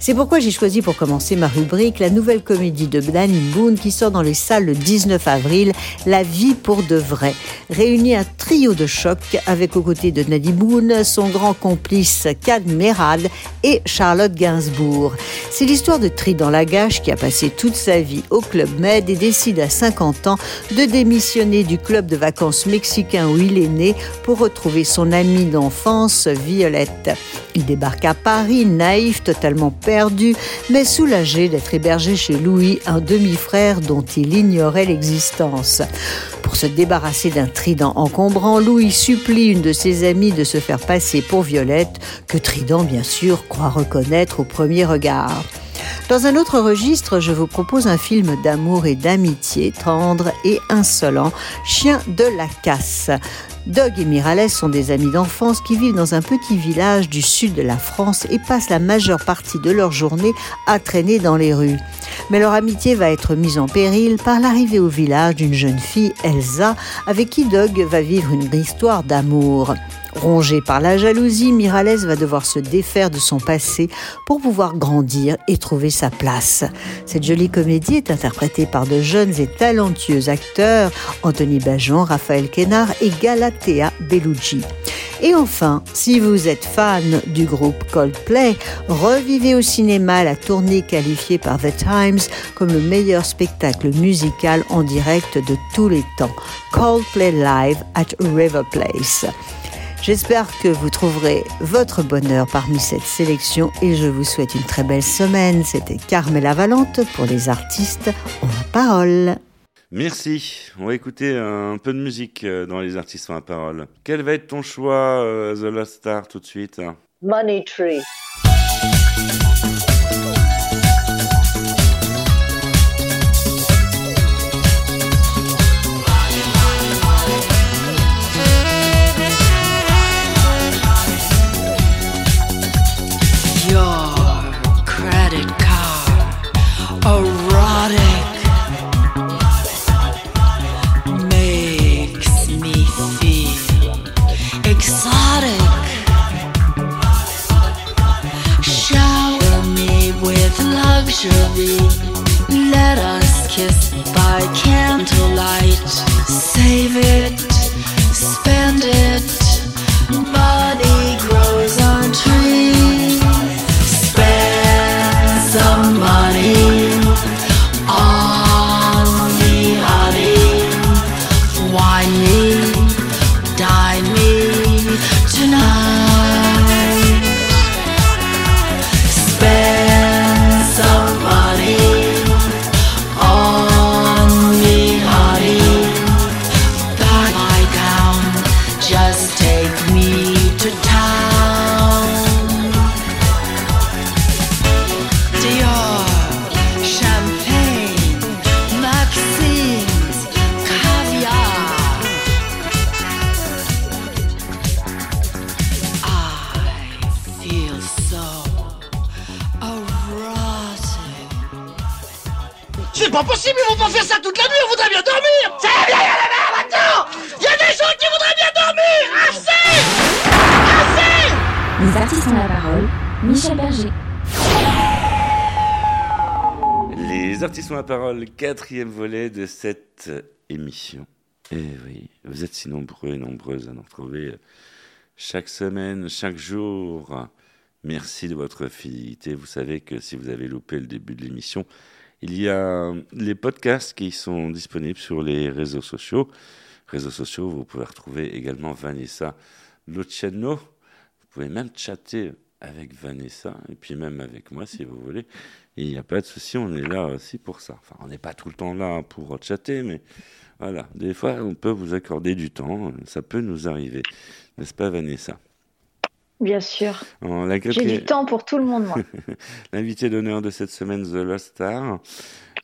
C'est pourquoi j'ai choisi pour commencer ma rubrique la nouvelle comédie de Danny Boone qui sort dans les salles le 19 avril, La vie pour de vrai. Réunit un trio de choc avec aux côtés de Danny Boone son grand complice Cad Merad et Charlotte Gainsbourg. C'est l'histoire de Trident Lagache qui a passé toute sa vie au Club Med et décide à 50 ans de démissionner du club de vacances mexicain où il est né pour retrouver son amie d'enfance Violette. Il débarque à Paris, naïf, totalement perdu, mais soulagé d'être hébergé chez Louis, un demi-frère dont il ignorait l'existence. Pour se débarrasser d'un trident encombrant, Louis supplie une de ses amies de se faire passer pour Violette, que Trident, bien sûr, croit reconnaître au premier regard. Dans un autre registre, je vous propose un film d'amour et d'amitié tendre et insolent, Chien de la casse. Doug et Miralles sont des amis d'enfance qui vivent dans un petit village du sud de la France et passent la majeure partie de leur journée à traîner dans les rues. Mais leur amitié va être mise en péril par l'arrivée au village d'une jeune fille, Elsa, avec qui Doug va vivre une histoire d'amour. Rongé par la jalousie, Miralles va devoir se défaire de son passé pour pouvoir grandir et trouver sa place. Cette jolie comédie est interprétée par de jeunes et talentueux acteurs, Anthony Bajon, Raphaël Kénard et Galatea Bellucci. Et enfin, si vous êtes fan du groupe Coldplay, revivez au cinéma la tournée qualifiée par The Times comme le meilleur spectacle musical en direct de tous les temps. Coldplay Live at River Place. J'espère que vous trouverez votre bonheur parmi cette sélection et je vous souhaite une très belle semaine. C'était Carmela Valente pour les artistes en la parole. Merci. On va écouter un peu de musique euh, dans les artistes en la parole. Quel va être ton choix, euh, The Lost Star, tout de suite? Money Tree. C'est pas possible, ils vont pas faire ça toute la nuit, on voudrait bien dormir Ça va bien, y a la mer maintenant Il y a des gens qui voudraient bien dormir Assez Assez Les artistes ont la parole. Michel Berger. Les artistes ont la parole, quatrième volet de cette émission. Et oui, vous êtes si nombreux et nombreuses à nous retrouver chaque semaine, chaque jour. Merci de votre fidélité. Vous savez que si vous avez loupé le début de l'émission, il y a les podcasts qui sont disponibles sur les réseaux sociaux. Réseaux sociaux, vous pouvez retrouver également Vanessa Luciano. Vous pouvez même chatter avec Vanessa et puis même avec moi si vous voulez. Il n'y a pas de souci, on est là aussi pour ça. Enfin, on n'est pas tout le temps là pour chatter, mais voilà, des fois on peut vous accorder du temps, ça peut nous arriver. N'est-ce pas Vanessa? Bien sûr. J'ai du temps pour tout le monde, moi. L'invité d'honneur de cette semaine, The Lost Star.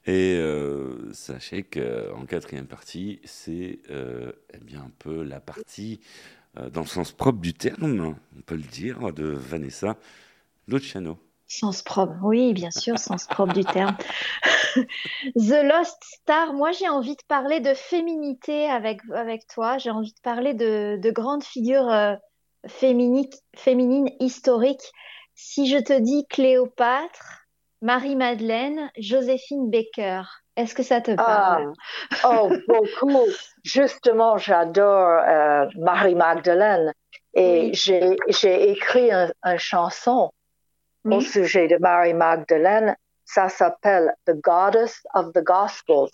Et euh, sachez qu'en quatrième partie, c'est euh, eh bien un peu la partie, euh, dans le sens propre du terme, on peut le dire, de Vanessa Luciano. Sens propre, oui, bien sûr, sens propre du terme. The Lost Star, moi j'ai envie de parler de féminité avec, avec toi, j'ai envie de parler de, de grandes figures fémini- féminines historiques si je te dis Cléopâtre, Marie-Madeleine, Joséphine Baker, est-ce que ça te parle? Ah, Oh, beaucoup. Justement, j'adore euh, Marie-Magdalene et j'ai écrit une chanson au sujet de Marie-Magdalene. Ça s'appelle The Goddess of the Gospels.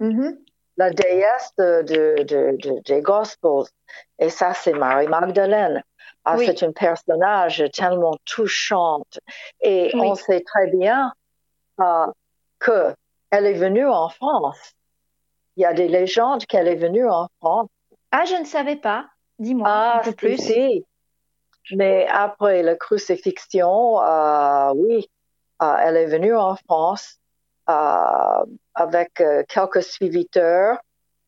Mm-hmm. La déesse de, de, de, des Gospels. Et ça, c'est Marie-Magdalene. Ah, C'est un personnage tellement touchante. Et on sait très bien euh, que elle est venue en France. Il y a des légendes qu'elle est venue en France. Ah, je ne savais pas. Dis-moi ah, un peu plus. Si. Mais après la crucifixion, euh, oui, euh, elle est venue en France avec euh, quelques suiviteurs.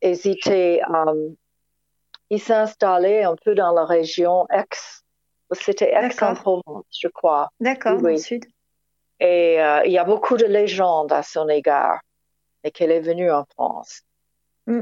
Euh, ils s'installaient un peu dans la région Aix. C'était Aix-en-Provence, je crois. D'accord, Oui. sud. Et euh, il y a beaucoup de légendes à son égard et qu'elle est venue en France. Mm.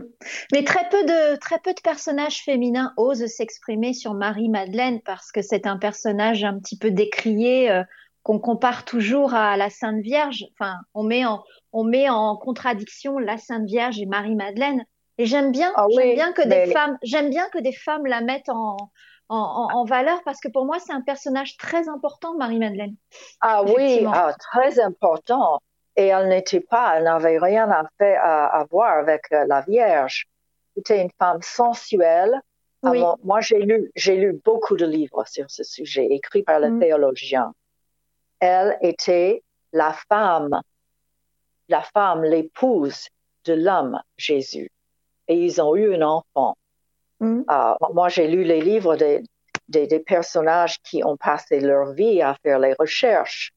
Mais très peu de très peu de personnages féminins osent s'exprimer sur Marie-Madeleine parce que c'est un personnage un petit peu décrié euh, qu'on compare toujours à la Sainte Vierge. Enfin, on met en on met en contradiction la Sainte Vierge et Marie-Madeleine. Et j'aime bien Ah oui, bien que des femmes j'aime bien que des femmes la mettent en en, en, en valeur parce que pour moi c'est un personnage très important Marie-Madeleine. Ah oui, ah, très important. Et elle n'était pas, elle n'avait rien à, faire, à, à voir avec euh, la Vierge. C'était une femme sensuelle. Ah, Oui. moi, moi, j'ai lu, j'ai lu beaucoup de livres sur ce sujet, écrits par les Mm. théologiens. Elle était la femme, la femme, l'épouse de l'homme Jésus. Et ils ont eu un enfant. Mm. Ah, moi, j'ai lu les livres des, des, des personnages qui ont passé leur vie à faire les recherches.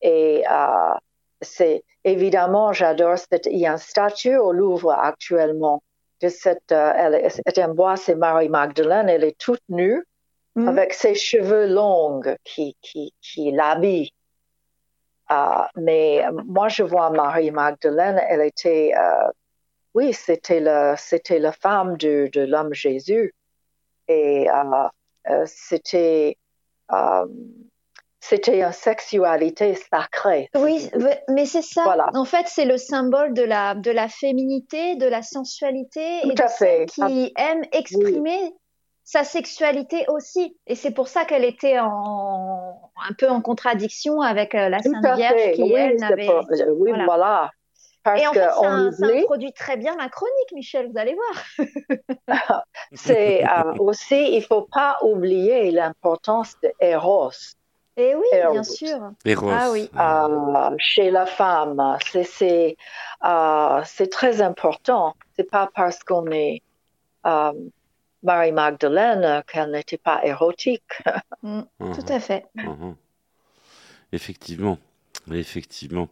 Et euh, c'est évidemment, j'adore cette. Il y a une statue au Louvre actuellement de cette. euh, elle est, en bois, c'est Marie Magdalene. Elle est toute nue Mm. avec ses cheveux longs qui qui qui l'habillent. Euh, mais moi, je vois Marie Magdalene. Elle était. euh, oui, c'était le c'était la femme de de l'homme Jésus et euh, euh, c'était c'était une sexualité sacrée. Oui, mais c'est ça. Voilà. En fait, c'est le symbole de la, de la féminité, de la sensualité Tout et de à celle fait. qui aime exprimer sa sexualité aussi. Et c'est pour ça qu'elle était en, un peu en contradiction avec euh, la Tout Sainte Vierge fait. qui, oui, elle, n'avait... pas- euh, oui, voilà. voilà. Parce Et en fait, ça, qu'on ça introduit très bien ma chronique, Michel, vous allez voir. c'est euh, aussi, il faut pas oublier l'importance de Eros Et oui, Eros. bien sûr. Eros. Ah oui. euh, chez la femme. C'est c'est euh, c'est très important. C'est pas parce qu'on est Marie Magdalene qu'elle n'était pas érotique. Mm, Mhm. Tout à fait. Mhm. Effectivement, effectivement.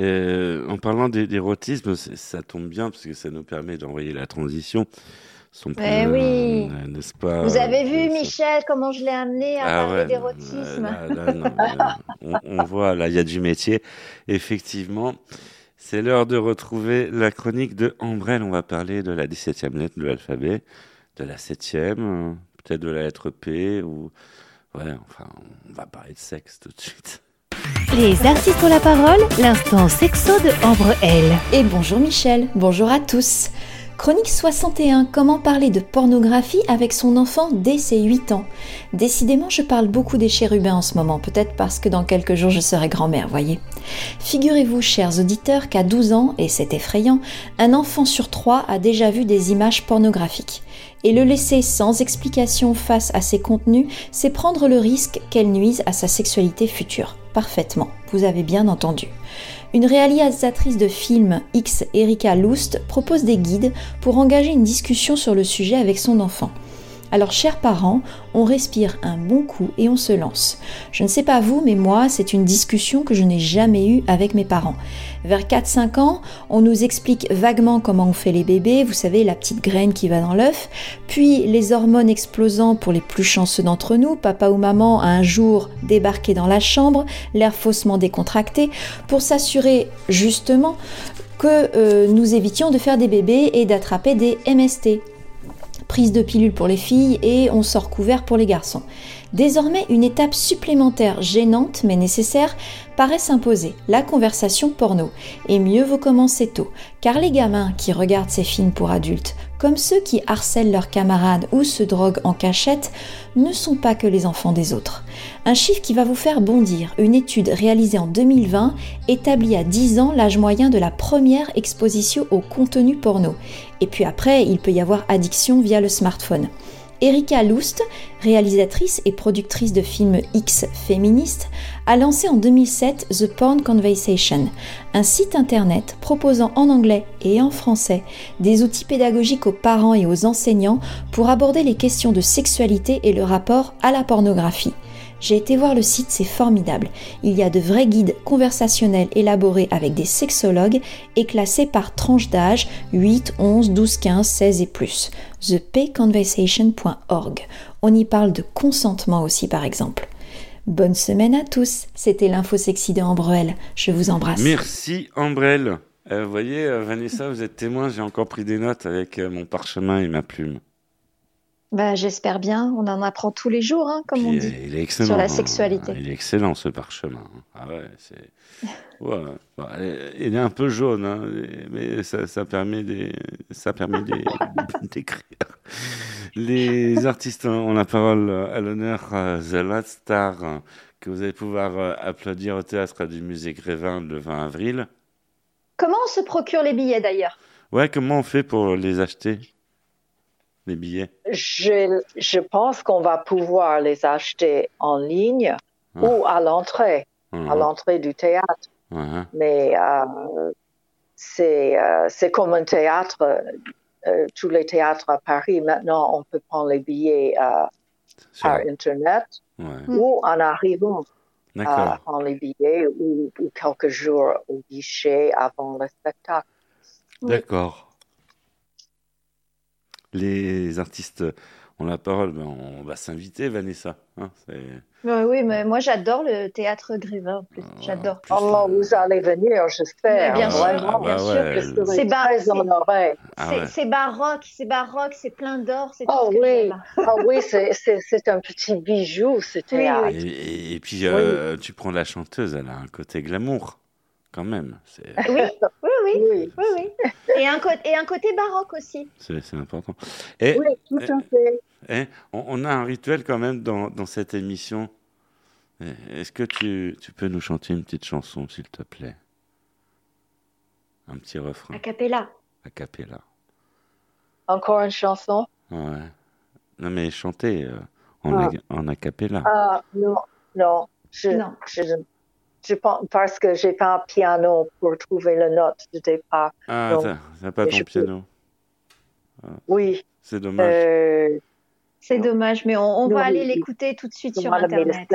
Euh, en parlant d'é- d'érotisme, ça tombe bien parce que ça nous permet d'envoyer la transition. Son Eh plein, oui. euh, N'est-ce pas? Vous avez vu, euh, Michel, comment je l'ai amené à Ah parler ouais, d'érotisme? là, là, non, là, on, on voit, là, il y a du métier. Effectivement, c'est l'heure de retrouver la chronique de Ambrelle. On va parler de la 17e lettre de l'alphabet, de la 7e, euh, peut-être de la lettre P, ou. Ouais, enfin, on va parler de sexe tout de suite. Les artistes ont la parole, l'instant sexo de Ambre L. Et bonjour Michel, bonjour à tous. Chronique 61, comment parler de pornographie avec son enfant dès ses 8 ans Décidément, je parle beaucoup des chérubins en ce moment, peut-être parce que dans quelques jours je serai grand-mère, voyez. Figurez-vous, chers auditeurs, qu'à 12 ans, et c'est effrayant, un enfant sur trois a déjà vu des images pornographiques. Et le laisser sans explication face à ces contenus, c'est prendre le risque qu'elles nuisent à sa sexualité future. Parfaitement, vous avez bien entendu. Une réalisatrice de films, X Erika Lust, propose des guides pour engager une discussion sur le sujet avec son enfant. Alors, chers parents, on respire un bon coup et on se lance. Je ne sais pas vous, mais moi, c'est une discussion que je n'ai jamais eue avec mes parents. Vers 4-5 ans, on nous explique vaguement comment on fait les bébés, vous savez, la petite graine qui va dans l'œuf, puis les hormones explosant pour les plus chanceux d'entre nous, papa ou maman un jour débarqué dans la chambre, l'air faussement décontracté, pour s'assurer justement que euh, nous évitions de faire des bébés et d'attraper des MST. Prise de pilule pour les filles et on sort couvert pour les garçons. Désormais, une étape supplémentaire gênante mais nécessaire paraît s'imposer, la conversation porno. Et mieux vaut commencer tôt, car les gamins qui regardent ces films pour adultes, comme ceux qui harcèlent leurs camarades ou se droguent en cachette, ne sont pas que les enfants des autres. Un chiffre qui va vous faire bondir, une étude réalisée en 2020 établit à 10 ans l'âge moyen de la première exposition au contenu porno. Et puis après, il peut y avoir addiction via le smartphone. Erika Lust, réalisatrice et productrice de films X féministes, a lancé en 2007 The Porn Conversation, un site internet proposant en anglais et en français des outils pédagogiques aux parents et aux enseignants pour aborder les questions de sexualité et le rapport à la pornographie. J'ai été voir le site, c'est formidable. Il y a de vrais guides conversationnels élaborés avec des sexologues et classés par tranche d'âge 8, 11, 12, 15, 16 et plus. thepayconversation.org. On y parle de consentement aussi par exemple. Bonne semaine à tous. C'était l'info sexy de Ambrelle. Je vous embrasse. Merci Ambrelle. Euh, vous voyez, euh, Vanessa, vous êtes témoin, j'ai encore pris des notes avec euh, mon parchemin et ma plume. Bah, j'espère bien. On en apprend tous les jours, hein, comme on Puis, dit, il est excellent. sur la hein. sexualité. Il est excellent ce parchemin. Ah ouais, c'est. Ouais, il est un peu jaune, hein, mais ça, ça permet des, ça permet des- d'écrire. Les artistes ont la parole à l'honneur à The Last Star que vous allez pouvoir euh, applaudir au théâtre du musée Grévin le 20 avril. Comment on se procure les billets d'ailleurs? Ouais, comment on fait pour les acheter? Les billets? Je, je pense qu'on va pouvoir les acheter en ligne ou à l'entrée, à Mhm. l'entrée du théâtre. Ouais. Mais euh, c'est euh, c'est comme un théâtre, euh, tous les théâtres à Paris. Maintenant, on peut prendre les billets euh, par Internet ouais. ou en arrivant à D'accord. prendre les billets ou, ou quelques jours au guichet avant le spectacle. D'accord. Les artistes ont la parole, ben, on va s'inviter, Vanessa. hein, Oui, mais moi j'adore le théâtre Grévin en plus. J'adore. plus, Oh, vous allez venir, j'espère. Mais bien sûr, vraiment. bien bah sûr. ouais, C'est bar-. Ah ouais. baroque, c'est baroque, c'est plein d'or, c'est tout Oh que oui, ah oui, c'est- un petit bijou, ce théâtre. Et, et- et puis, euh, tu prends la chanteuse, elle a un côté glamour, quand même. Oui, oui, Oui, oui, oui. Et un, et un côté baroque aussi. c'est- important. Et oui, tout à fait. eh, on, on a un rituel quand même dans, dans cette émission. Eh, Est-ce que tu, tu peux nous chanter une petite chanson, s'il te plaît? Un petit refrain, A cappella. a cappella. Encore une chanson? Ouais. Non, mais chanter euh, en, Ah. a, en a cappella. Ah, non, non. Je, Non. Je, je pense, parce que j'ai pas un piano pour trouver la note de départ. Ah, t'as pas ton je peux- piano. Oui. C'est dommage. Euh, C'est dommage, mais on, on Non, va aller l'écouter tout de suite sur Internet.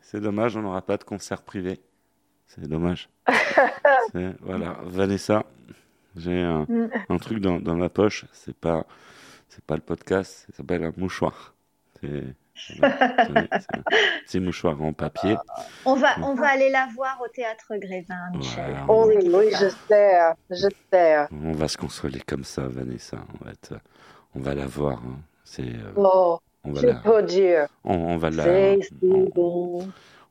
C'est dommage, on n'aura pas de concert privé. C'est dommage. Voilà, Vanessa, j'ai un, Mm. un truc dans, dans ma poche. C'est pas, c'est pas le podcast. Ça s'appelle un mouchoir. C'est voilà, tenez, c'est un petit mouchoir en papier. On va, on va aller la voir au théâtre Grévin. Voilà. Oh oui, oui, inquiétez pas. j'espère, j'espère. On va se consoler comme ça, Vanessa. On va, être- on va la voir. hein. C'est, euh, Oh, on va je la, on, on va la, on- bon.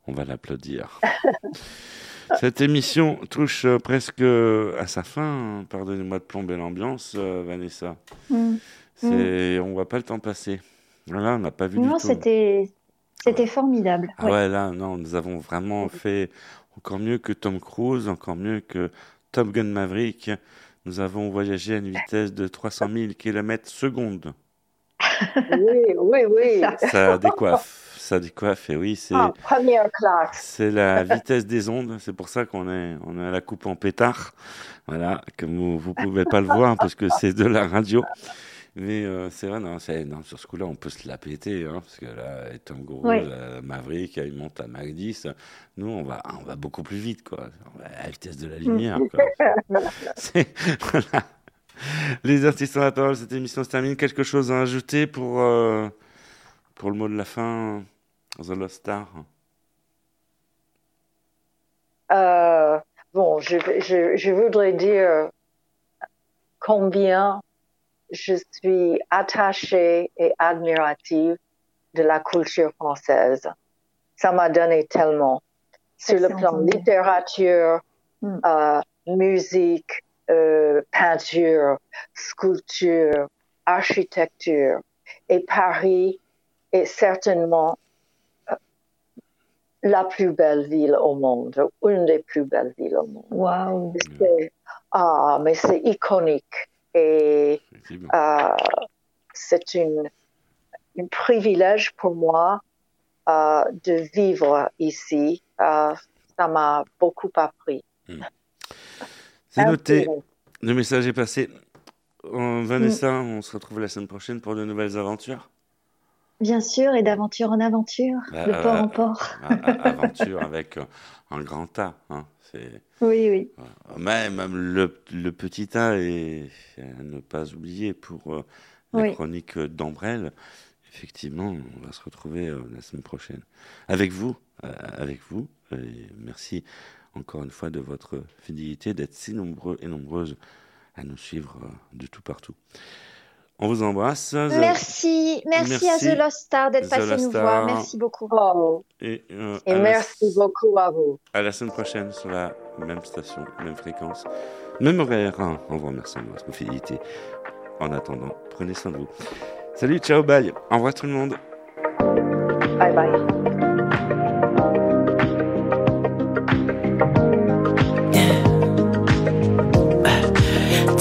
On va l'applaudir. Cette émission touche euh, presque à sa fin. hein. Pardonnez-moi de plomber l'ambiance, euh, Vanessa. Mm. C'est, on voit pas le temps passer. Là, on n'a pas vu Non, du tout. c'était, c'était formidable. Ah Ouais. ouais, là, non, nous avons vraiment fait encore mieux que Tom Cruise, encore mieux que Top Gun Maverick. Nous avons voyagé à une vitesse de 300 000 km seconde. Oui, oui, oui. Ça. Décoiffe, ça décoiffe. Et oui, c'est. Première classe. C'est la vitesse des ondes, c'est pour ça qu'on est, on à la coupe en pétard. Voilà, comme vous, vous pouvez pas le voir parce que c'est de la radio. Mais euh, c'est vrai, non, sur ce coup-là, on peut se la péter, hein, parce que là, étant gros, Oui. la Maverick, il monte à Mach 10. Nous, on va, on va beaucoup plus vite, quoi. On va à la vitesse de la lumière, quoi. Voilà. Les artistes ont la parole, cette émission se termine. Quelque chose à ajouter pour, euh, pour le mot de la fin, The Lost Star? Euh, bon, je, je, je voudrais dire combien je suis attachée et admirative de la culture française. Ça m'a donné tellement. Sur le plan littérature, hmm. euh, musique, euh, peinture, sculpture, architecture. Et Paris est certainement euh, la plus belle ville au monde, une des plus belles villes au monde. Wow. Ah, mais c'est iconique et euh, c'est une, un privilège pour moi euh, de vivre ici. Euh, ça m'a beaucoup appris. Hmm. C'est noté. Le message est passé. Vanessa, mm. on se retrouve la semaine prochaine pour de nouvelles aventures. Bien sûr, et d'aventure en aventure, bah, de port en port. aventure avec un grand A. Hein. Oui, oui. Même, le, petit A et à ne pas oublier pour euh, la chronique d'Ambrelle. Effectivement, on va se retrouver euh, la semaine prochaine avec vous, euh, avec vous. Et merci encore une fois de votre fidélité, d'être si nombreux et nombreuses à nous suivre de tout partout. On vous embrasse. Merci, merci, à The Lost Star d'être passé nous voir. Merci beaucoup. Et, euh, merci beaucoup à vous. À la semaine prochaine sur la même station, même fréquence, même horaire. Hein. On vous remercie de votre fidélité. En attendant, prenez soin de vous. Salut, ciao, bye. Au revoir tout le monde. Bye bye.